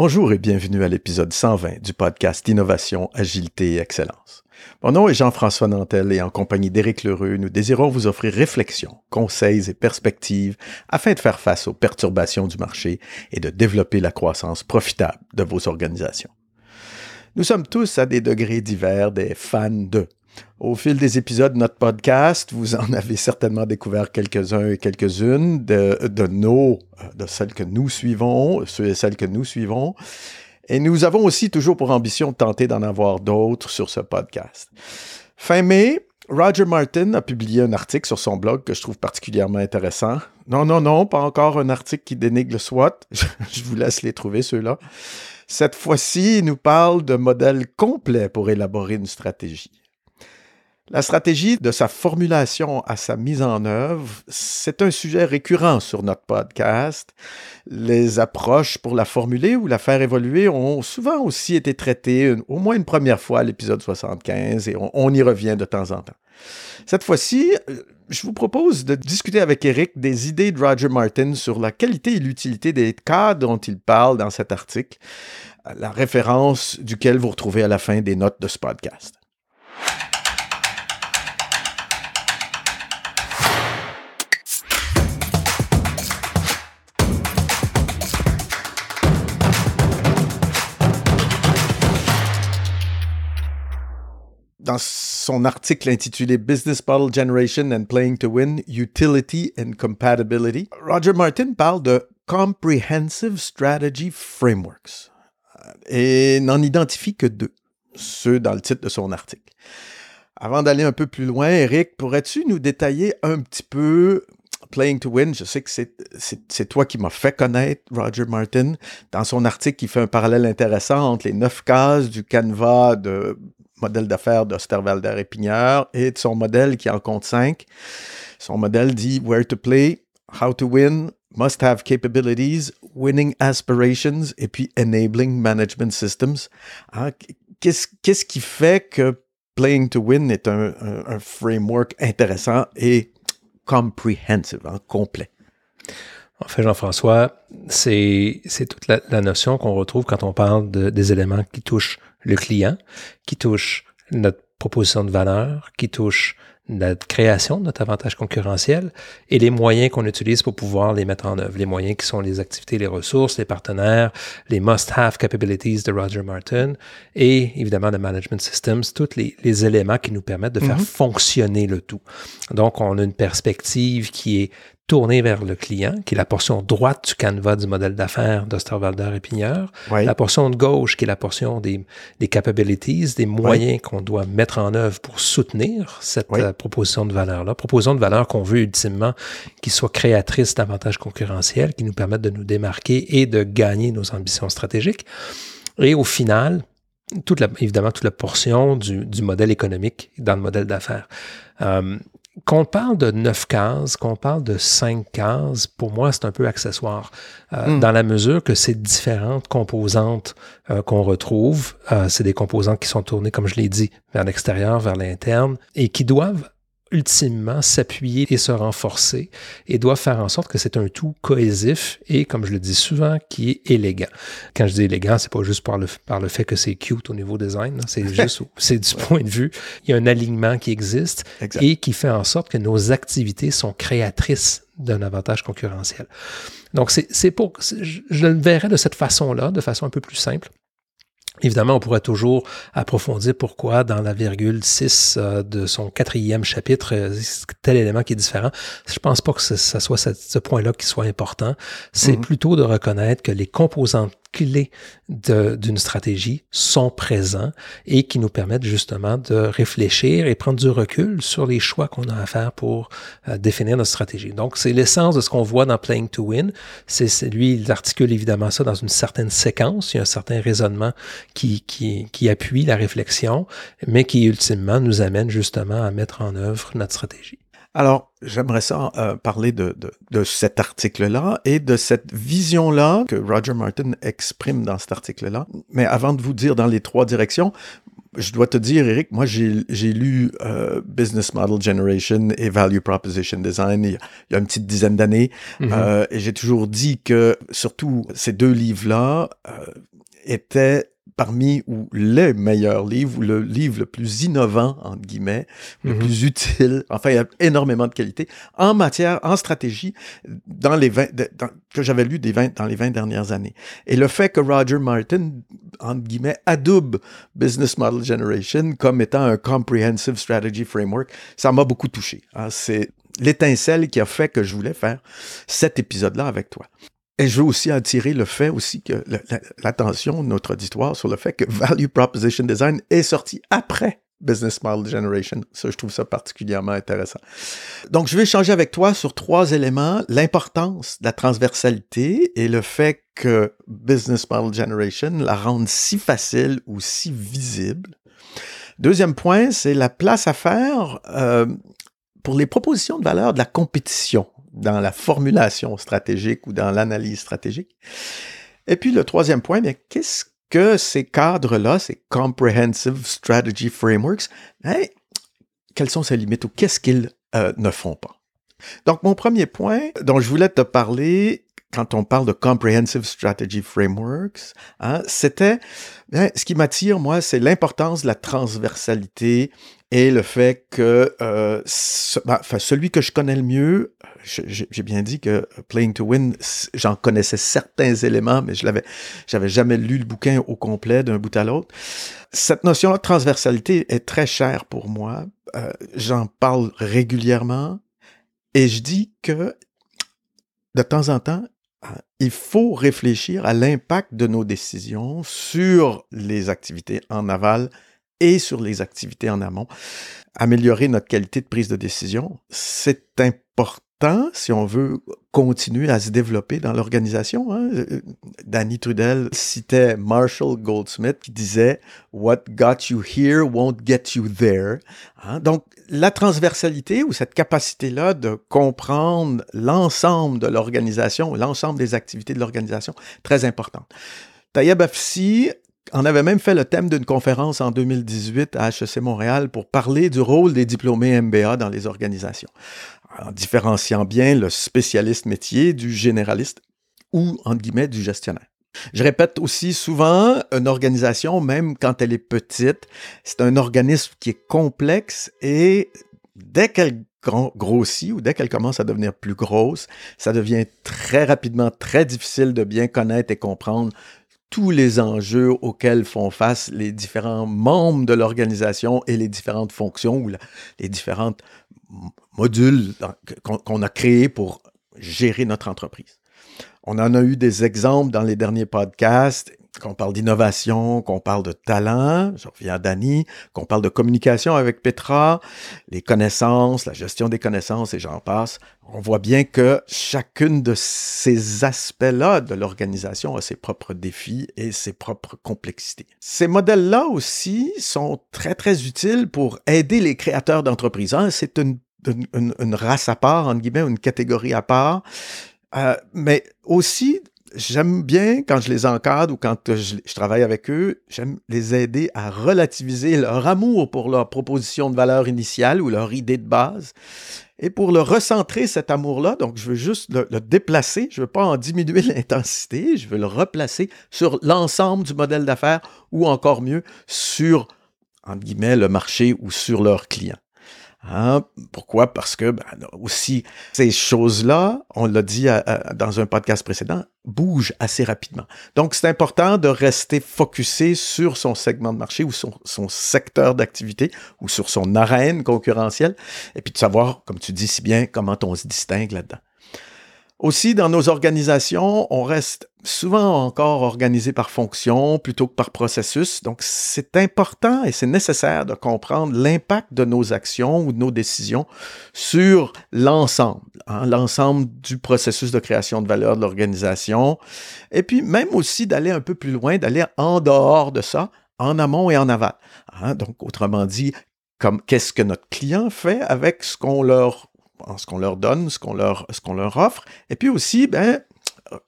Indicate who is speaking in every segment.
Speaker 1: Bonjour et bienvenue à l'épisode 120 du podcast Innovation, Agilité et Excellence. Mon nom est Jean-François Nantel et en compagnie d'Éric Lheureux, nous désirons vous offrir réflexions, conseils et perspectives afin de faire face aux perturbations du marché et de développer la croissance profitable de vos organisations. Nous sommes tous à des degrés divers des fans de au fil des épisodes de notre podcast, vous en avez certainement découvert quelques-uns et quelques-unes de, nos, de celles que nous suivons, ceux et celles que nous suivons. Et nous avons aussi toujours pour ambition de tenter d'en avoir d'autres sur ce podcast. Fin mai, Roger Martin a publié un article sur son blog que je trouve particulièrement intéressant. Non, non, non, pas encore un article qui dénigre le SWOT. je vous laisse les trouver, ceux-là. Cette fois-ci, il nous parle de modèles complets pour élaborer une stratégie. La stratégie de sa formulation à sa mise en œuvre, c'est un sujet récurrent sur notre podcast. Les approches pour la formuler ou la faire évoluer ont souvent aussi été traitées au moins une première fois à l'épisode 75 et on, on, y revient de temps en temps. Cette fois-ci, euh, je vous propose de discuter avec Eric des idées de Roger Martin sur la qualité et l'utilité des cas dont il parle dans cet article, la référence duquel vous retrouvez à la fin des notes de ce podcast. Dans son article intitulé Business Model Generation and Playing to Win, Utility and Compatibility, Roger Martin parle de Comprehensive Strategy Frameworks et n'en identifie que deux, ceux dans le titre de son article. Avant d'aller un peu plus loin, Eric, pourrais-tu nous détailler un petit peu Playing to Win, je sais que c'est toi qui m'as fait connaître Roger Martin. Dans son article, il fait un parallèle intéressant entre les neuf cases du canevas de modèle d'affaires d'Osterwalder et Pigneur et de son modèle qui en compte cinq. Son modèle dit Where to play, How to win, Must have capabilities, Winning aspirations et puis Enabling management systems. Hein, qu'est-ce qui fait que Playing to Win est un, framework intéressant et comprehensive, hein, complet?
Speaker 2: En fait, Jean-François, c'est toute la, notion qu'on retrouve quand on parle de, des éléments qui touchent le client, qui touche notre proposition de valeur, qui touche notre création, notre avantage concurrentiel et les moyens qu'on utilise pour pouvoir les mettre en œuvre. Les moyens qui sont les activités, les ressources, les partenaires, les must-have capabilities de Roger Martin et évidemment le management systems, tous les, les éléments qui nous permettent de faire mm-hmm. fonctionner le tout. Donc, on a une perspective qui est tourné vers le client, qui est la portion droite du canevas du modèle d'affaires d'Osterwalder et Pigneur. La portion de gauche, qui est la portion des, des capabilities, des moyens qu'on doit mettre en œuvre pour soutenir cette euh, proposition de valeur-là. Proposition de valeur qu'on veut ultimement qui soit créatrice d'avantages concurrentiels, qui nous permettent de nous démarquer et de gagner nos ambitions stratégiques. Et au final, toute la, évidemment, toute la portion du, du modèle économique dans le modèle d'affaires. Euh, qu'on parle de neuf cases, qu'on parle de cinq cases, pour moi, c'est un peu accessoire, euh, hmm. dans la mesure que ces différentes composantes euh, qu'on retrouve, euh, c'est des composantes qui sont tournées, comme je l'ai dit, vers l'extérieur, vers l'interne, et qui doivent ultimement s'appuyer et se renforcer et doit faire en sorte que c'est un tout cohésif et, comme je le dis souvent, qui est élégant. Quand je dis élégant, c'est pas juste par le, par le fait que c'est cute au niveau design, c'est juste, c'est du point de vue, il y a un alignement qui existe et qui fait en sorte que nos activités sont créatrices d'un avantage concurrentiel. Donc, c'est pour, je le verrais de cette façon-là, de façon un peu plus simple. Évidemment, on pourrait toujours approfondir pourquoi dans la virgule 6 euh, de son quatrième chapitre, euh, tel élément qui est différent. Je pense pas que ce, soit ce, point-là qui soit important. C'est mm-hmm. plutôt de reconnaître que les composantes clés d'une stratégie sont présents et qui nous permettent justement de réfléchir et prendre du recul sur les choix qu'on a à faire pour euh, définir notre stratégie. Donc, c'est l'essence de ce qu'on voit dans Playing to Win. C'est lui, il articule évidemment ça dans une certaine séquence. Il y a un certain raisonnement qui, qui, qui appuie la réflexion, mais qui ultimement nous amène justement à mettre en œuvre notre stratégie.
Speaker 1: Alors, j'aimerais ça euh, parler de, de, de cet article-là et de cette vision-là que Roger Martin exprime dans cet article-là. Mais avant de vous dire dans les trois directions, je dois te dire, Eric, moi, j'ai lu euh, Business Model Generation et Value Proposition Design il y a, une petite dizaine d'années. Mm-hmm. euh, et j'ai toujours dit que, surtout, ces deux livres-là euh, étaient parmi ou les meilleurs livres, ou le livre le plus innovant, entre guillemets, le mhm. plus utile, enfin, il y a énormément de qualité, en matière, en stratégie, dans les 20, que j'avais lu des 20, dans les 20 dernières années. Et le fait que Roger Martin, entre guillemets, adoube Business Model Generation comme étant un Comprehensive Strategy Framework, ça m'a beaucoup touché. Hein. C'est l'étincelle qui a fait que je voulais faire cet épisode-là avec toi. Et je veux aussi attirer le fait aussi que l'attention de notre auditoire sur le fait que Value Proposition Design est sorti après Business Model Generation. Ça, je trouve ça particulièrement intéressant. Donc, je vais échanger avec toi sur trois éléments. L'importance de la transversalité et le fait que Business Model Generation la rende si facile ou si visible. Deuxième point, c'est la place à faire euh, pour les propositions de valeur de la compétition dans la formulation stratégique ou dans l'analyse stratégique. Et puis le troisième point, bien, qu'est-ce que ces cadres-là, ces Comprehensive Strategy Frameworks, hein, quelles sont ces limites ou qu'est-ce qu'ils euh, ne font pas? Donc, mon premier point dont je voulais te parler quand on parle de Comprehensive Strategy Frameworks, hein, c'était, hein, ce qui m'attire, moi, c'est l'importance de la transversalité et le fait que euh, ben, celui que je connais le mieux, j'ai bien dit que Playing to Win, j'en connaissais certains éléments, mais je l'avais, j'avais jamais lu le bouquin au complet d'un bout à l'autre. Cette notion de transversalité est très chère pour moi. Euh, j'en parle régulièrement et je dis que de temps en temps, ah, il faut réfléchir à l'impact de nos décisions sur les activités en aval et sur les activités en amont. Améliorer notre qualité de prise de décision, c'est important si on veut continuer à se développer dans l'organisation. Hein. Euh, Danny Trudel citait Marshall Goldsmith qui disait What got you here won't get you there. Hein. Donc, la transversalité ou cette capacité-là de comprendre l'ensemble de l'organisation, l'ensemble des activités de l'organisation, très importante. Taïeb Afsi en avait même fait le thème d'une conférence en 2018 à HEC Montréal pour parler du rôle des diplômés MBA dans les organisations en différenciant bien le spécialiste métier du généraliste ou, entre guillemets, du gestionnaire. Je répète aussi souvent, une organisation, même quand elle est petite, c'est un organisme qui est complexe et dès qu'elle grossit ou dès qu'elle commence à devenir plus grosse, ça devient très rapidement très difficile de bien connaître et comprendre tous les enjeux auxquels font face les différents membres de l'organisation et les différentes fonctions ou les différentes modules qu'on a créés pour gérer notre entreprise. On en a eu des exemples dans les derniers podcasts, qu'on parle d'innovation, qu'on parle de talent, je reviens à Dani, qu'on parle de communication avec Petra, les connaissances, la gestion des connaissances et j'en passe. On voit bien que chacune de ces aspects-là de l'organisation a ses propres défis et ses propres complexités. Ces modèles-là aussi sont très, très utiles pour aider les créateurs d'entreprises. C'est une une, race à part, entre guillemets, une catégorie à part. Euh, mais aussi, j'aime bien quand je les encadre ou quand je, travaille avec eux, j'aime les aider à relativiser leur amour pour leur proposition de valeur initiale ou leur idée de base. Et pour le recentrer, cet amour-là, donc je veux juste le, le déplacer, je ne veux pas en diminuer l'intensité, je veux le replacer sur l'ensemble du modèle d'affaires ou encore mieux sur, entre guillemets, le marché ou sur leurs clients. Hein? Pourquoi? Parce que ben, aussi, ces choses-là, on l'a dit dans un podcast précédent, bougent assez rapidement. Donc, c'est important de rester focusé sur son segment de marché ou son, son secteur d'activité ou sur son arène concurrentielle et puis de savoir, comme tu dis si bien, comment on se distingue là-dedans. Aussi, dans nos organisations, on reste souvent encore organisé par fonction plutôt que par processus. Donc, c'est important et c'est nécessaire de comprendre l'impact de nos actions ou de nos décisions sur l'ensemble, hein, l'ensemble du processus de création de valeur de l'organisation. Et puis, même aussi d'aller un peu plus loin, d'aller en dehors de ça, en amont et en aval. Hein. Donc, autrement dit, comme qu'est-ce que notre client fait avec ce qu'on leur ce qu'on leur donne, ce qu'on leur, ce qu'on leur offre. Et puis aussi, ben,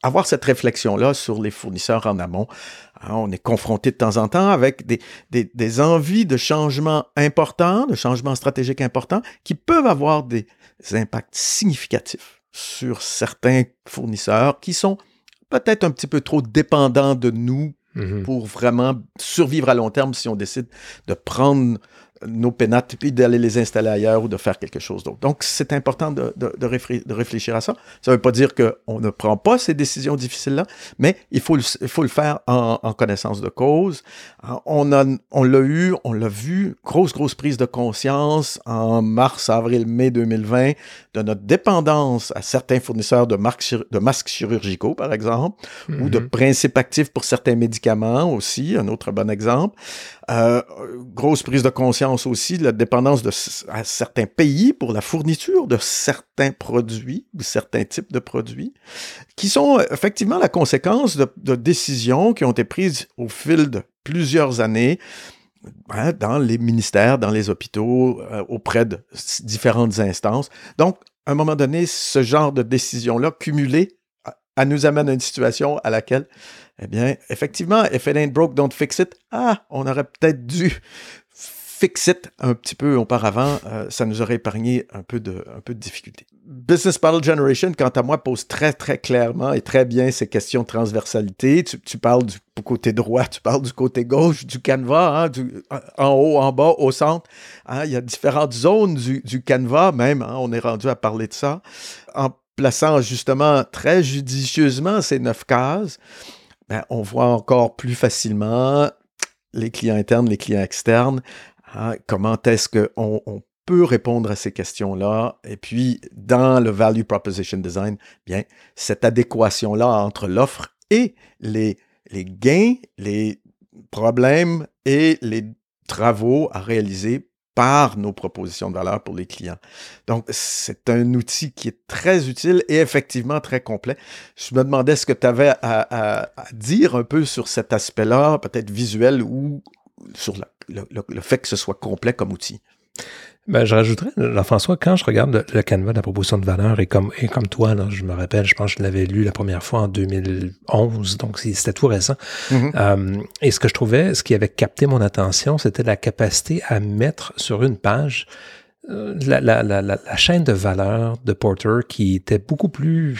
Speaker 1: avoir cette réflexion-là sur les fournisseurs en amont. Hein, on est confronté de temps en temps avec des, des, des envies de changement importants, de changements stratégiques importants, qui peuvent avoir des impacts significatifs sur certains fournisseurs qui sont peut-être un petit peu trop dépendants de nous
Speaker 2: Mhm.
Speaker 1: pour vraiment survivre à long terme si on décide de prendre nos pénates puis d'aller les installer ailleurs ou de faire quelque chose d'autre. Donc, c'est important de, de, de, réfléchir, de, réfléchir à ça. Ça ne veut pas dire qu'on ne prend pas ces décisions difficiles-là, mais il faut le, il faut le faire en, en connaissance de cause. On a, on l'a eu, on l'a vu, grosse, grosse prise de conscience en mars, avril, mai 2020 de notre dépendance à certains fournisseurs de, marques, de masques chirurgicaux, par exemple, ou de principes actifs pour certains médicaments aussi, un autre bon exemple. Euh, grosse prise de conscience aussi la dépendance à certains pays pour la fourniture de certains produits ou certains types de produits, qui sont effectivement la conséquence de, de décisions qui ont été prises au fil de plusieurs années hein, dans les ministères, dans les hôpitaux, euh, auprès de différentes instances. Donc, à un moment donné, ce genre de décision-là, cumulée, elle nous amène à une situation à laquelle, eh bien, effectivement, if it ain't broke, don't fix it. Ah, on aurait peut-être dû fix it un petit peu auparavant. Euh, ça nous aurait épargné un peu de, un peu de difficultés. Business Model Generation, quant à moi, pose très, très clairement et très bien ces questions de transversalité. Tu, parles du côté droit, tu parles du côté gauche, du canevas, hein, en haut, en bas, au centre. Hein, il y a différentes zones du, du canevas, même. Hein, on est rendu à parler de ça. En plaçant justement très judicieusement ces neuf cases, ben, on voit encore plus facilement les clients internes, les clients externes, hein, comment est-ce qu'on on peut répondre à ces questions-là? Et puis, dans le Value Proposition Design, bien, cette adéquation-là entre l'offre et les, gains, les problèmes et les travaux à réaliser par nos propositions de valeur pour les clients. Donc, c'est un outil qui est très utile et effectivement très complet. Je me demandais ce que tu avais à, dire un peu sur cet aspect-là, peut-être visuel ou sur la, le, le, le, fait que ce soit complet comme outil.
Speaker 2: Ben, je rajouterais, Jean-François, quand je regarde le, canevas de la proposition de valeur, et comme, et comme toi, là, je me rappelle, je pense que je l'avais lu la première fois en 2011, donc c'était tout récent. Mm -hmm. euh, et ce que je trouvais, ce qui avait capté mon attention, c'était la capacité à mettre sur une page euh, la, la, la, la, chaîne de valeur de Porter qui était beaucoup plus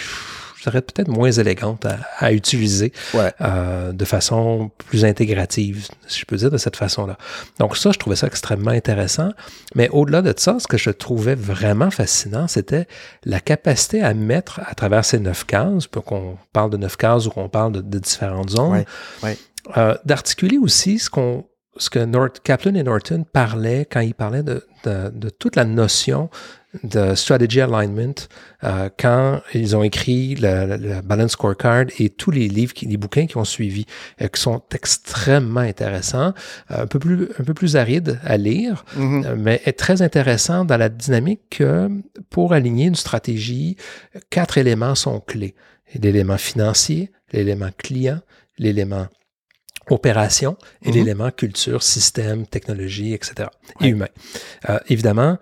Speaker 2: je dirais peut-être moins élégante à, à utiliser
Speaker 1: ouais.
Speaker 2: euh, de façon plus intégrative, si je peux dire de cette façon-là. Donc ça, je trouvais ça extrêmement intéressant. Mais au-delà de ça, ce que je trouvais vraiment fascinant, c'était la capacité à mettre à travers ces neuf cases, pour qu'on parle de neuf cases ou qu'on parle de, de, différentes zones,
Speaker 1: ouais. Ouais.
Speaker 2: Euh, d'articuler aussi ce qu'on ce que North, Kaplan et Norton parlaient quand ils parlaient de, de, de toute la notion de strategy alignment euh, quand ils ont écrit le, balance scorecard et tous les livres, qui, les bouquins qui ont suivi, euh, qui sont extrêmement intéressants, euh, un peu plus un peu plus arides à lire,
Speaker 1: Mm
Speaker 2: -hmm. mais est très intéressant dans la dynamique que pour aligner une stratégie, quatre éléments sont clés l'élément financier, l'élément client, l'élément opération et
Speaker 1: Mhm.
Speaker 2: l'élément culture, système, technologie, etc.
Speaker 1: Ouais.
Speaker 2: et humain. Euh, évidemment,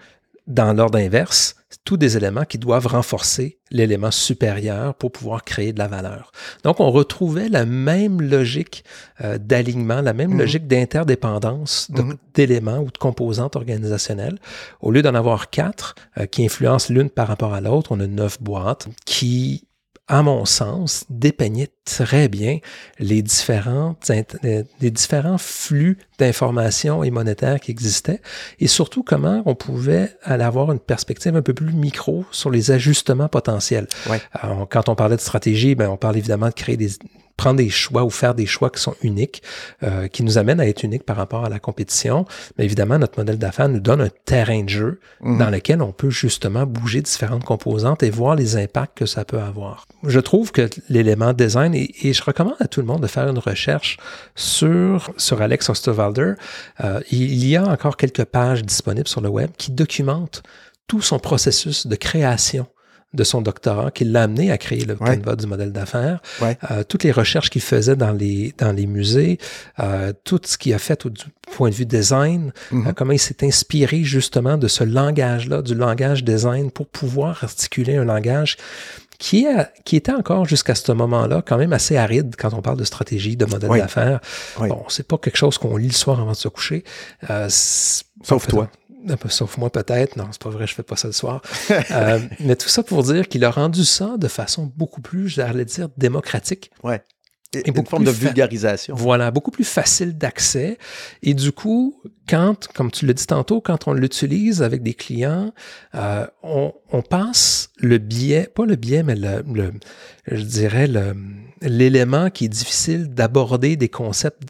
Speaker 2: dans l'ordre inverse, tous des éléments qui doivent renforcer l'élément supérieur pour pouvoir créer de la valeur. Donc, on retrouvait la même logique euh, d'alignement, la même
Speaker 1: Mhm.
Speaker 2: logique d'interdépendance
Speaker 1: Mhm.
Speaker 2: d'éléments ou de composantes organisationnelles. Au lieu d'en avoir quatre euh, qui influencent l'une par rapport à l'autre, on a neuf boîtes qui à mon sens, dépeignait très bien les, différentes, les différents flux d'informations et monétaires qui existaient et surtout comment on pouvait aller avoir une perspective un peu plus micro sur les ajustements potentiels.
Speaker 1: Ouais.
Speaker 2: Alors, quand on parlait de stratégie, ben, on parle évidemment de créer des prendre des choix ou faire des choix qui sont uniques, euh, qui nous amènent à être uniques par rapport à la compétition. Mais évidemment, notre modèle d'affaires nous donne un terrain de jeu
Speaker 1: Mhm.
Speaker 2: mmh. dans lequel on peut justement bouger différentes composantes et voir les impacts que ça peut avoir. Je trouve que l'élément design, et, et, je recommande à tout le monde de faire une recherche sur, sur Alex Osterwalder, euh, il y a encore quelques pages disponibles sur le web qui documentent tout son processus de création de son doctorat qui l'a amené à créer le
Speaker 1: ouais.
Speaker 2: du modèle d'affaires,
Speaker 1: ouais.
Speaker 2: euh, toutes les recherches qu'il faisait dans les, dans les musées, euh, tout ce qu'il a fait au, du point de vue design,
Speaker 1: Mhm.
Speaker 2: mm -hmm. comment il s'est inspiré justement de ce langage-là, du langage design, pour pouvoir articuler un langage qui, est, qui était encore jusqu'à ce moment-là quand même assez aride quand on parle de stratégie, de modèle d'affaires. Bon, c'est pas quelque chose qu'on lit le soir avant de se coucher.
Speaker 1: Euh, Sauf toi.
Speaker 2: Sauf moi peut-être, non, c'est pas vrai, je fais pas ça le soir. euh, mais tout ça pour dire qu'il a rendu ça de façon beaucoup plus, j'allais dire, démocratique.
Speaker 1: Ouais. Et, une forme de vulgarisation.
Speaker 2: Voilà, beaucoup plus facile d'accès. Et du coup, quand, comme tu l'as dit tantôt, quand on l'utilise avec des clients, euh, on, on, passe le biais, pas le biais, mais le, le je dirais l'élément qui est difficile d'aborder des concepts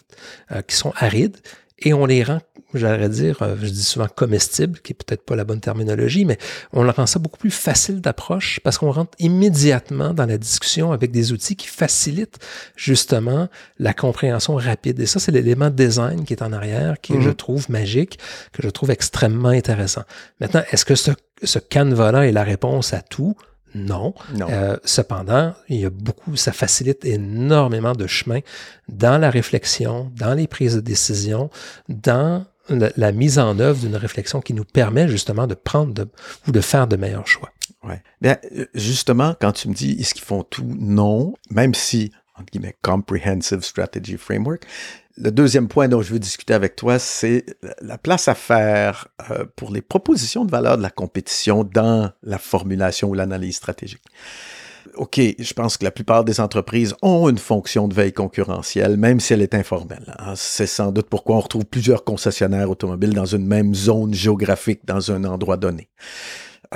Speaker 2: euh, qui sont arides et on les rend, j'allais dire, euh, je dis souvent comestibles, qui est peut-être pas la bonne terminologie, mais on rend ça beaucoup plus facile d'approche parce qu'on rentre immédiatement dans la discussion avec des outils qui facilitent justement la compréhension rapide. Et ça, c'est l'élément design qui est en arrière, qui je mhm. trouve magique, que je trouve extrêmement intéressant. Maintenant, est-ce que ce, ce canevas-là est la réponse à tout? Non. Euh, cependant, il y a beaucoup, ça facilite énormément de chemin dans la réflexion, dans les prises de décision, dans la, mise en œuvre d'une réflexion qui nous permet justement de prendre ou de faire de meilleurs choix.
Speaker 1: Ouais. Bien, euh, justement, quand tu me dis est-ce qu'ils font tout, non, même si, entre guillemets, Comprehensive Strategy Framework, le deuxième point dont je veux discuter avec toi, c'est la place à faire euh, pour les propositions de valeur de la compétition dans la formulation ou l'analyse stratégique. OK, je pense que la plupart des entreprises ont une fonction de veille concurrentielle, même si elle est informelle. Hein. C'est sans doute pourquoi on retrouve plusieurs concessionnaires automobiles dans une même zone géographique, dans un endroit donné.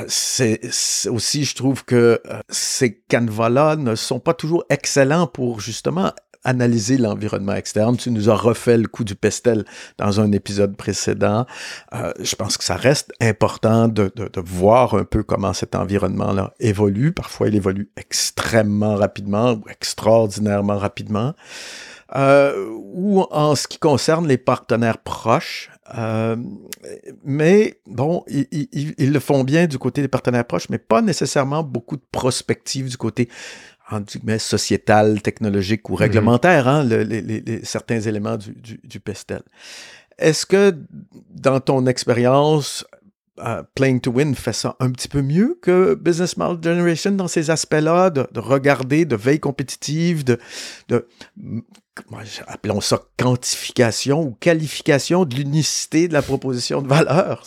Speaker 1: C'est aussi, je trouve que euh, ces canevas-là ne sont pas toujours excellents pour justement analyser l'environnement externe. Tu nous as refait le coup du pestel dans un épisode précédent. Euh, je pense que ça reste important de voir un peu comment cet environnement-là évolue. Parfois, il évolue extrêmement rapidement ou extraordinairement rapidement. Euh, ou en ce qui concerne les partenaires proches. Euh, mais bon, ils, ils, ils, le font bien du côté des partenaires proches, mais pas nécessairement beaucoup de prospective du côté mais sociétal, technologique ou mhm. réglementaire, hein, les, certains éléments du, du, pestel. Est-ce que dans ton expérience, uh, Playing to Win fait ça un petit peu mieux que Business Model Generation dans ces aspects-là, de, de, regarder, de veille compétitive, de, de appelons ça quantification ou qualification de l'unicité de la proposition de valeur.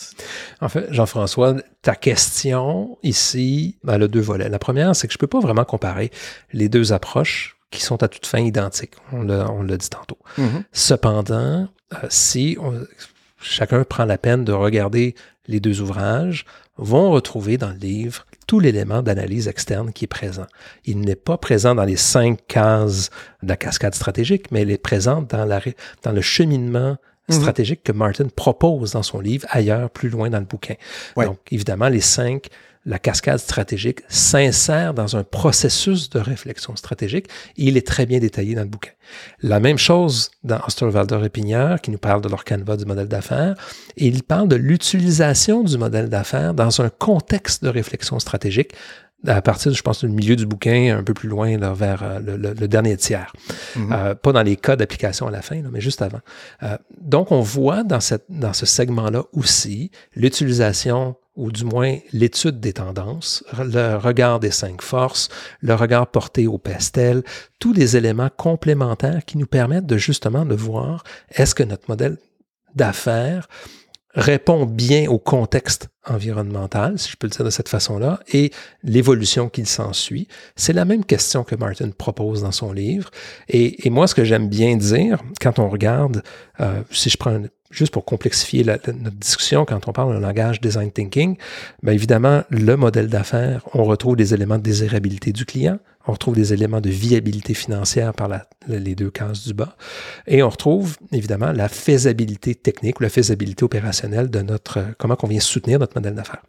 Speaker 2: En fait, Jean-François, ta question ici, elle a deux volets. La première, c'est que je ne peux pas vraiment comparer les deux approches qui sont à toute fin identiques. On l'a dit tantôt. Mm-hmm. Cependant, euh, si chacun prend la peine de regarder les deux ouvrages, vont retrouver dans le livre tout l'élément d'analyse externe qui est présent. Il n'est pas présent dans les cinq cases de la cascade stratégique, mais il est présent dans, la, dans le cheminement mhm. stratégique que Martin propose dans son livre, ailleurs, plus loin dans le bouquin. Donc, évidemment, les cinq la cascade stratégique s'insère dans un processus de réflexion stratégique et il est très bien détaillé dans le bouquin. La même chose dans Osterwalder et Pignard, qui nous parle de leur canevas du modèle d'affaires, et il parle de l'utilisation du modèle d'affaires dans un contexte de réflexion stratégique à partir, je pense, du milieu du bouquin, un peu plus loin, là, vers euh, le, dernier tiers. Mm-hmm. Euh, pas dans les cas d'application à la fin, mais juste avant. Euh, donc, on voit dans, cette, dans ce segment-là aussi l'utilisation ou du moins l'étude des tendances, le regard des cinq forces, le regard porté au pastel, tous les éléments complémentaires qui nous permettent de justement de voir est-ce que notre modèle d'affaires répond bien au contexte environnemental, si je peux le dire de cette façon-là, et l'évolution qu'il s'ensuit. C'est la même question que Martin propose dans son livre. Et, moi, ce que j'aime bien dire, quand on regarde, euh, si je prends juste pour complexifier notre discussion, quand on parle d'un langage design thinking, bien évidemment, le modèle d'affaires, on retrouve des éléments de désirabilité du client, on retrouve des éléments de viabilité financière par la, les deux cases du bas, et on retrouve évidemment la faisabilité technique ou la faisabilité opérationnelle de notre, comment on vient soutenir notre modèle d'affaires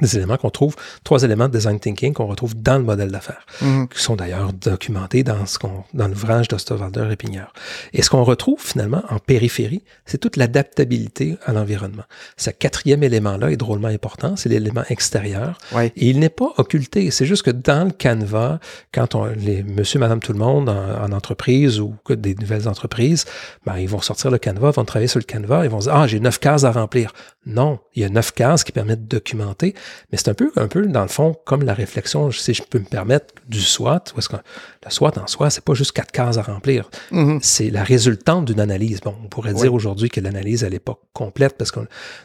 Speaker 2: des éléments qu'on trouve, trois éléments de design thinking qu'on retrouve dans le modèle d'affaires, mhm. qui sont d'ailleurs documentés dans, ce qu'on, dans l'ouvrage d'Osterwalder et Pignard. Et ce qu'on retrouve finalement en périphérie, c'est toute l'adaptabilité à l'environnement. Ce quatrième élément-là est drôlement important, c'est l'élément extérieur. Et il n'est pas occulté. C'est juste que dans le canevas, quand on, les monsieur, madame, tout le monde en, entreprise ou que des nouvelles entreprises, ben, ils vont sortir le canevas, vont travailler sur le canevas, ils vont dire, ah, j'ai neuf cases à remplir. Non, il y a neuf cases qui permettent de documenter Mais c'est un peu, un peu, dans le fond, comme la réflexion, si je peux me permettre, du SWOT, où est-ce que le SWOT en soi, c'est pas juste quatre cases à remplir.
Speaker 1: Mhm.
Speaker 2: C'est la résultante d'une analyse. Bon, on pourrait dire aujourd'hui que l'analyse, elle n'est pas complète parce que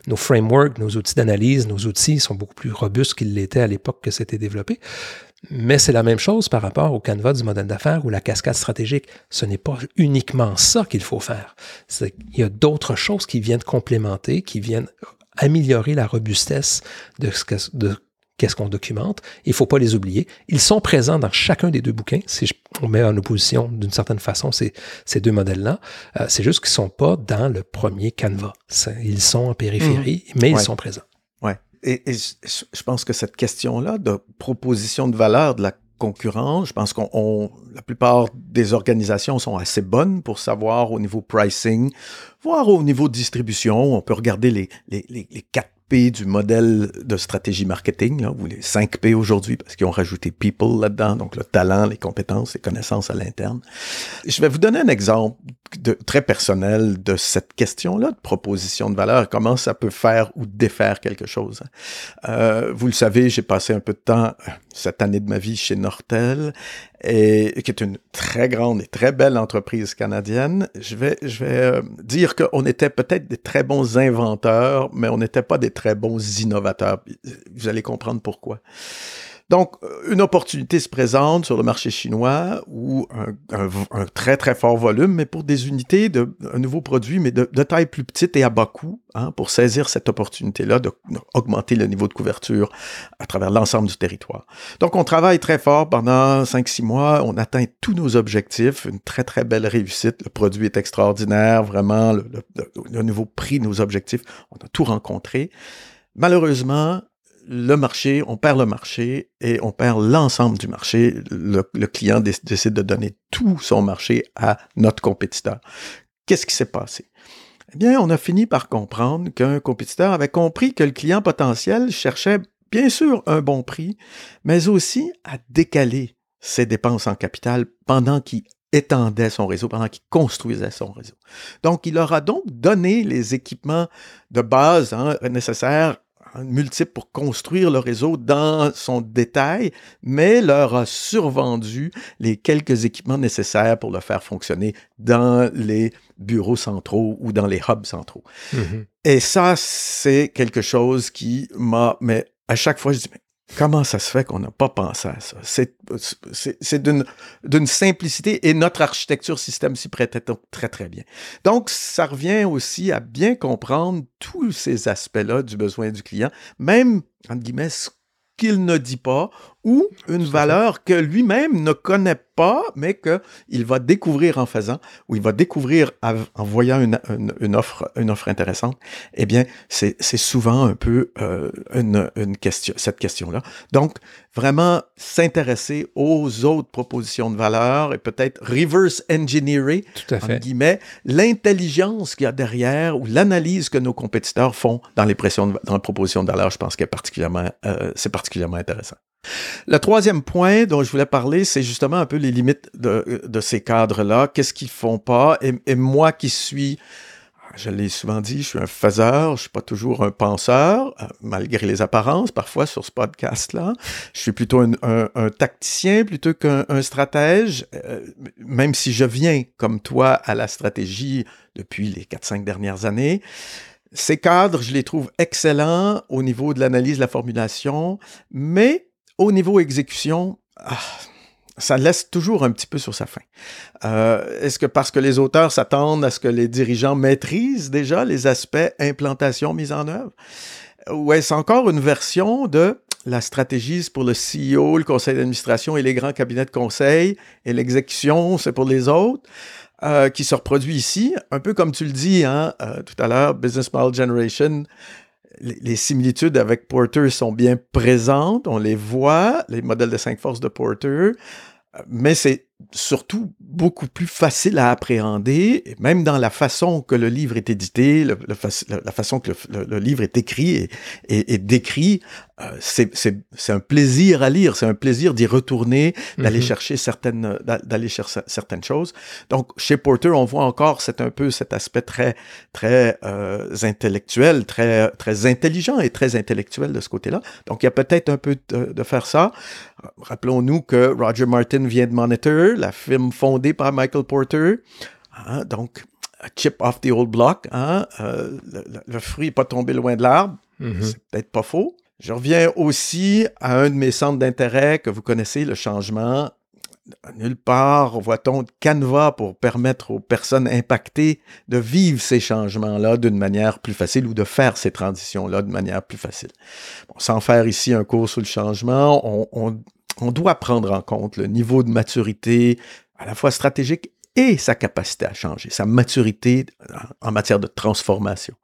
Speaker 2: nos frameworks, nos outils d'analyse, nos outils sont beaucoup plus robustes qu'ils l'étaient à l'époque que c'était développé. Mais c'est la même chose par rapport au canevas du modèle d'affaires ou la cascade stratégique. Ce n'est pas uniquement ça qu'il faut faire. Il y a d'autres choses qui viennent complémenter, qui viennent améliorer la robustesse de ce qu'est-ce qu'on documente. Il ne faut pas les oublier. Ils sont présents dans chacun des deux bouquins. Si on met en opposition d'une certaine façon ces, ces deux modèles-là, euh, c'est juste qu'ils ne sont pas dans le premier canevas. Ils sont en périphérie, mmh. mais ils sont présents.
Speaker 1: Et, je pense que cette question-là de proposition de valeur de la concurrence, je pense qu'on la plupart des organisations sont assez bonnes pour savoir au niveau pricing, voire au niveau distribution. On peut regarder les, les, les, les quatre P du modèle de stratégie marketing, là, ou les 5 P aujourd'hui, parce qu'ils ont rajouté people là-dedans, donc le talent, les compétences, les connaissances à l'interne. Je vais vous donner un exemple de, très personnel de cette question-là, de proposition de valeur, comment ça peut faire ou défaire quelque chose. Euh, vous le savez, j'ai passé un peu de temps cette année de ma vie chez Nortel, et, qui est une très grande et très belle entreprise canadienne. Je vais, je vais euh, dire qu'on était peut-être des très bons inventeurs, mais on n'était pas des très bons innovateurs. Vous allez comprendre pourquoi. Donc, euh, une opportunité se présente sur le marché chinois où un, très, très fort volume, mais pour des unités de un nouveau produit, mais de, taille plus petite et à bas coût, hein, pour saisir cette opportunité-là, d'augmenter le niveau de couverture à travers l'ensemble du territoire. Donc, on travaille très fort pendant 5-6 mois, on atteint tous nos objectifs, une très, très belle réussite, le produit est extraordinaire, vraiment, le, le, le nouveau prix, nos objectifs, on a tout rencontré. Malheureusement, le marché, on perd le marché et on perd l'ensemble du marché. Le, client décide de donner tout son marché à notre compétiteur. Qu'est-ce qui s'est passé? Eh bien, on a fini par comprendre qu'un compétiteur avait compris que le client potentiel cherchait bien sûr un bon prix, mais aussi à décaler ses dépenses en capital pendant qu'il étendait son réseau, pendant qu'il construisait son réseau. Donc, il leur a donc donné les équipements de base hein, nécessaires multiples pour construire le réseau dans son détail, mais leur a survendu les quelques équipements nécessaires pour le faire fonctionner dans les bureaux centraux ou dans les hubs centraux. Mm-hmm. Et ça, c'est quelque chose qui m'a, mais à chaque fois, je dis, mais Comment ça se fait qu'on n'a pas pensé à ça? C'est d'une simplicité et notre architecture système s'y prêtait très, très bien. Donc, ça revient aussi à bien comprendre tous ces aspects-là du besoin du client, même, entre guillemets, ce qu'il ne dit pas ou une valeur que lui-même ne connaît pas, mais qu'il va découvrir en faisant, ou il va découvrir en voyant une, une, offre, une offre intéressante, eh bien, c'est souvent un peu euh, une, une, question, cette question-là. Donc, vraiment s'intéresser aux autres propositions de valeur et peut-être reverse engineer,
Speaker 2: Tout à fait.
Speaker 1: guillemets, l'intelligence qu'il y a derrière ou l'analyse que nos compétiteurs font dans les pressions, dans les propositions de valeur, je pense que particulièrement, euh, c'est particulièrement intéressant. Le troisième point dont je voulais parler, c'est justement un peu les limites de, de ces cadres-là. Qu'est-ce qu'ils font pas? Et, moi qui suis, je l'ai souvent dit, je suis un faiseur, je suis pas toujours un penseur, euh, malgré les apparences, parfois sur ce podcast-là. Je suis plutôt un, un, tacticien plutôt qu'un stratège, euh, même si je viens, comme toi, à la stratégie depuis les 4-5 dernières années. Ces cadres, je les trouve excellents au niveau de l'analyse, de la formulation, mais au niveau exécution, ah, ça laisse toujours un petit peu sur sa fin. Euh, est-ce que parce que les auteurs s'attendent à ce que les dirigeants maîtrisent déjà les aspects implantation, mise en œuvre? Ou est-ce encore une version de la stratégie, pour le CEO, le conseil d'administration et les grands cabinets de conseil, et l'exécution, c'est pour les autres? Euh, qui se reproduit ici, un peu comme tu le dis hein, euh, tout à l'heure, Business Model Generation, les, similitudes avec Porter sont bien présentes, on les voit, les modèles de cinq forces de Porter, mais c'est surtout beaucoup plus facile à appréhender, même dans la façon que le livre est édité, la façon que le, livre est écrit et, décrit, euh, c'est un plaisir à lire, c'est un plaisir d'y retourner, d'aller
Speaker 2: Mhm.
Speaker 1: chercher certaines d'a- d'aller chercher certaines choses. Donc chez Porter, on voit encore c'est un peu cet aspect très très euh, intellectuel, très très intelligent et très intellectuel de ce côté-là. Donc il y a peut-être un peu de, de faire ça. Rappelons-nous que Roger Martin vient de Monitor, la firme fondée par Michael Porter. Hein, donc a chip off the old block, hein, euh, le, fruit n'est pas tombé loin de l'arbre.
Speaker 2: Mhm.
Speaker 1: C'est peut-être pas faux. Je reviens aussi à un de mes centres d'intérêt que vous connaissez, le changement. Nulle part voit-on de canevas pour permettre aux personnes impactées de vivre ces changements-là d'une manière plus facile ou de faire ces transitions-là de manière plus facile. Sans faire ici un cours sur le changement, on, doit prendre en compte le niveau de maturité à la fois stratégique et sa capacité à changer, sa maturité en matière de transformation.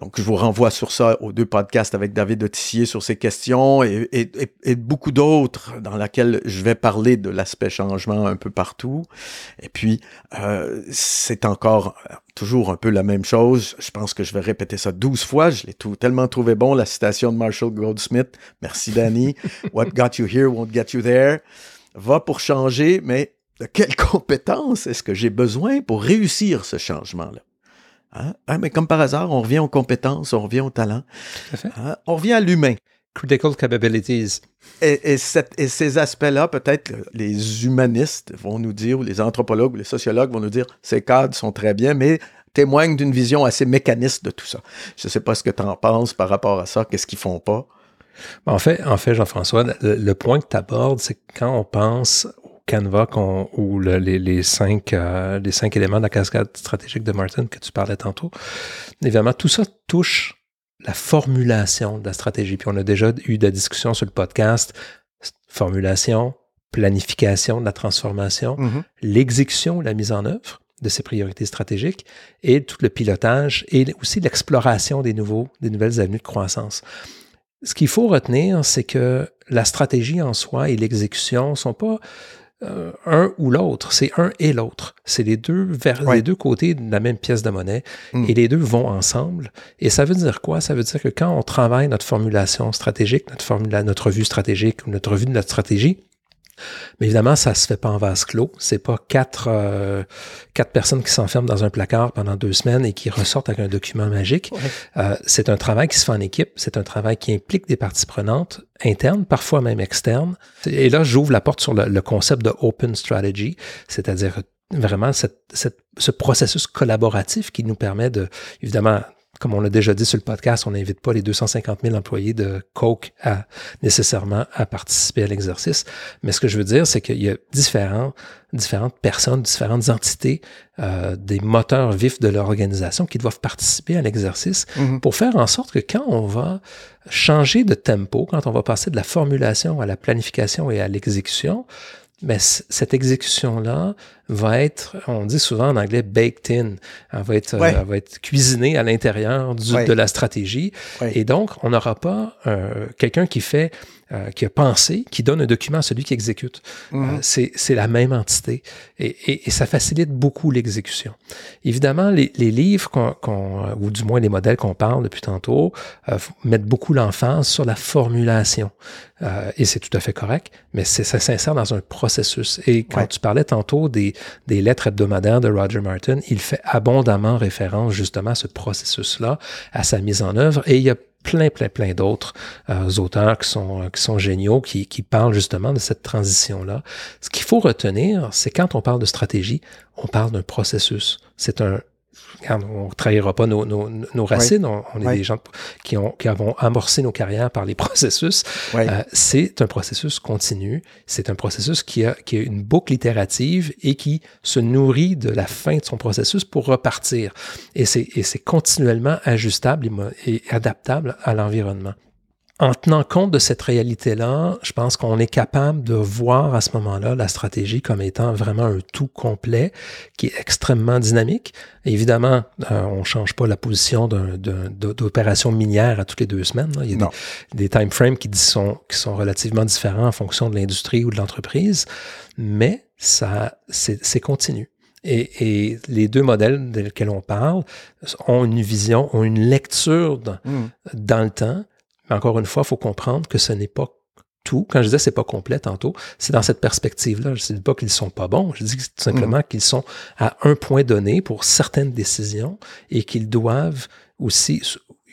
Speaker 1: Donc, je vous renvoie sur ça aux deux podcasts avec David Otissier sur ces questions et, et- et- et beaucoup d'autres dans lesquels je vais parler de l'aspect changement un peu partout. Et puis, euh, c'est encore euh, toujours un peu la même chose. Je pense que je vais répéter ça 12 fois. Je l'ai tout- tellement trouvé bon, la citation de Marshall Goldsmith. Merci, Danny. What got you here won't get you there. Va pour changer, mais de quelles compétences est-ce que j'ai besoin pour réussir ce changement-là? Hein? Ah, mais comme par hasard, on revient aux compétences, on revient au talent,
Speaker 2: Tout à fait.
Speaker 1: hein? on revient à l'humain.
Speaker 2: Critical capabilities.
Speaker 1: Et, et cette- et ces aspects-là, peut-être les humanistes vont nous dire, ou les anthropologues ou les sociologues vont nous dire, ces cadres sont très bien, mais témoignent d'une vision assez mécaniste de tout ça. Je ne sais pas ce que tu en penses par rapport à ça, qu'est-ce qu'ils font pas.
Speaker 2: En fait, en fait Jean-François, le, le point que tu abordes, c'est que quand on pense Canva ou le- les, les cinq, euh, les cinq éléments de la cascade stratégique de Martin que tu parlais tantôt, évidemment, tout ça touche la formulation de la stratégie. Puis on a déjà eu des discussions sur le podcast, formulation, planification de la transformation, l'exécution, la mise en œuvre de ces priorités stratégiques et tout le pilotage et aussi l'exploration des nouveaux, des nouvelles avenues de croissance. Ce qu'il faut retenir, c'est que la stratégie en soi et l'exécution ne sont pas euh, un ou l'autre, c'est un et l'autre. C'est les deux vers
Speaker 1: Ouais.
Speaker 2: les deux côtés de la même pièce de monnaie
Speaker 1: Mm.
Speaker 2: et les deux vont ensemble. Et ça veut dire quoi? Ça veut dire que quand on travaille notre formulation stratégique, notre, formula, notre vue stratégique ou notre vue de notre stratégie, mais évidemment, ça se fait pas en vase clos. C'est pas quatre, euh, quatre personnes qui s'enferment dans un placard pendant deux semaines et qui ressortent avec un document magique.
Speaker 1: Ouais.
Speaker 2: Euh, c'est un travail qui se fait en équipe. C'est un travail qui implique des parties prenantes internes, parfois même externes. Et là, j'ouvre la porte sur le, le concept de open strategy, c'est-à-dire vraiment cette- cette- ce processus collaboratif qui nous permet de, évidemment, comme on l'a déjà dit sur le podcast, on n'invite pas les 250 000 employés de Coke à nécessairement à participer à l'exercice. Mais ce que je veux dire, c'est qu'il y a différents, différentes personnes, différentes entités, euh, des moteurs vifs de l'organisation qui doivent participer à l'exercice
Speaker 1: Mhm.
Speaker 2: pour faire en sorte que quand on va changer de tempo, quand on va passer de la formulation à la planification et à l'exécution, mais cette exécution-là va être, on dit souvent en anglais, baked in. Elle va être,
Speaker 1: Ouais.
Speaker 2: elle va être cuisinée à l'intérieur
Speaker 1: Ouais.
Speaker 2: de la stratégie.
Speaker 1: Ouais.
Speaker 2: Et donc, on n'aura pas euh, quelqu'un qui fait, euh, qui a pensé, qui donne un document à celui qui exécute. Euh, c'est la même entité. Et, et- et ça facilite beaucoup l'exécution. Évidemment, les, les livres, qu'on, qu'on, euh, ou du moins les modèles qu'on parle depuis tantôt, euh, mettent beaucoup l'emphase sur la formulation. Euh, et c'est tout à fait correct, mais ça s'insère dans un processus. Et quand
Speaker 1: Ouais.
Speaker 2: tu parlais tantôt des, des lettres hebdomadaires de Roger Martin, il fait abondamment référence justement à ce processus-là, à sa mise en œuvre. Et il y a plein, plein, plein d'autres euh, auteurs qui sont, qui sont géniaux, qui, qui parlent justement de cette transition-là. Ce qu'il faut retenir, c'est quand on parle de stratégie, on parle d'un processus. C'est un... on ne trahira pas nos, nos, nos racines, on, on est des gens qui, ont, qui avons amorcé nos carrières par les processus. Euh, c'est un processus continu, c'est un processus qui a, qui a une boucle itérative et qui se nourrit de la fin de son processus pour repartir. Et c'est continuellement ajustable et adaptable à l'environnement. En tenant compte de cette réalité-là, je pense qu'on est capable de voir à ce moment-là la stratégie comme étant vraiment un tout complet qui est extrêmement dynamique. Évidemment, euh, on ne change pas la position d'opération minière à toutes les deux semaines. là. Il y a
Speaker 1: Non.
Speaker 2: des, des time frames qui, sont, qui sont relativement différents en fonction de l'industrie ou de l'entreprise, mais ça, c'est continu. Et, et les deux modèles desquels on parle ont une vision, ont une lecture dans,
Speaker 1: Mhm.
Speaker 2: dans le temps. Encore une fois, il faut comprendre que ce n'est pas tout. Quand je disais c'est pas complet tantôt, c'est dans cette perspective-là. Je ne dis pas qu'ils sont pas bons. Je dis tout simplement mhm. qu'ils sont à un point donné pour certaines décisions et qu'ils doivent aussi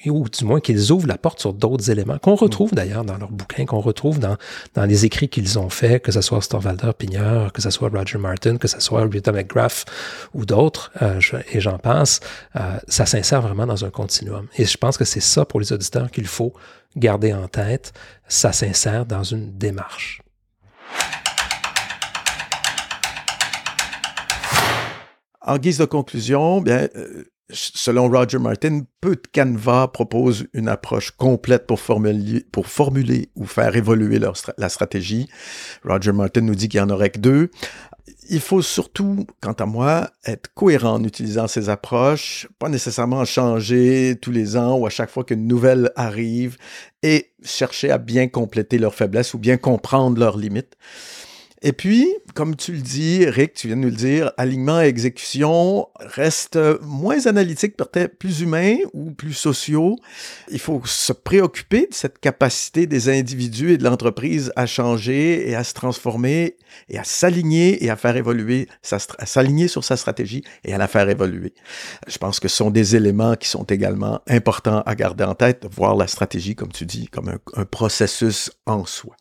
Speaker 2: ou du moins qu'ils ouvrent la porte sur d'autres éléments qu'on retrouve d'ailleurs dans leurs bouquins, qu'on retrouve dans, dans les écrits qu'ils ont faits, que ce soit Storvalder Pigneur, que ce soit Roger Martin, que ce soit Rita McGrath ou d'autres, euh, et j'en passe, euh, ça s'insère vraiment dans un continuum. Et je pense que c'est ça pour les auditeurs qu'il faut garder en tête, ça s'insère dans une démarche.
Speaker 1: En guise de conclusion, bien, euh, selon Roger Martin, peu de canevas proposent une approche complète pour formuler, ou faire évoluer leur, la stratégie. Roger Martin nous dit qu'il n'y en aurait que deux. Il faut surtout, quant à moi, être cohérent en utilisant ces approches, pas nécessairement changer tous les ans ou à chaque fois qu'une nouvelle arrive et chercher à bien compléter leurs faiblesses ou bien comprendre leurs limites. Et puis, comme tu le dis, Rick, tu viens de nous le dire, alignement et exécution restent moins analytiques, peut-être plus humains ou plus sociaux. Il faut se préoccuper de cette capacité des individus et de l'entreprise à changer et à se transformer et à s'aligner et à faire évoluer, à s'aligner sur sa stratégie et à la faire évoluer. Je pense que ce sont des éléments qui sont également importants à garder en tête, voir la stratégie, comme tu dis, comme un, un processus en soi.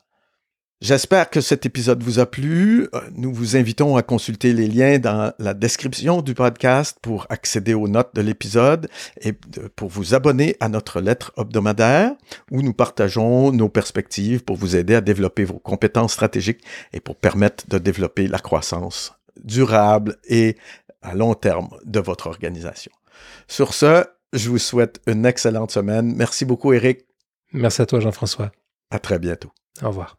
Speaker 1: J'espère que cet épisode vous a plu. Euh, nous vous invitons à consulter les liens dans la description du podcast pour accéder aux notes de l'épisode et pour vous abonner à notre lettre hebdomadaire où nous partageons nos perspectives pour vous aider à développer vos compétences stratégiques et pour permettre de développer la croissance durable et à long terme de votre organisation. Sur ce, je vous souhaite une excellente semaine. Merci beaucoup, Eric.
Speaker 2: Merci à toi, Jean-François.
Speaker 1: À très bientôt.
Speaker 2: Au revoir.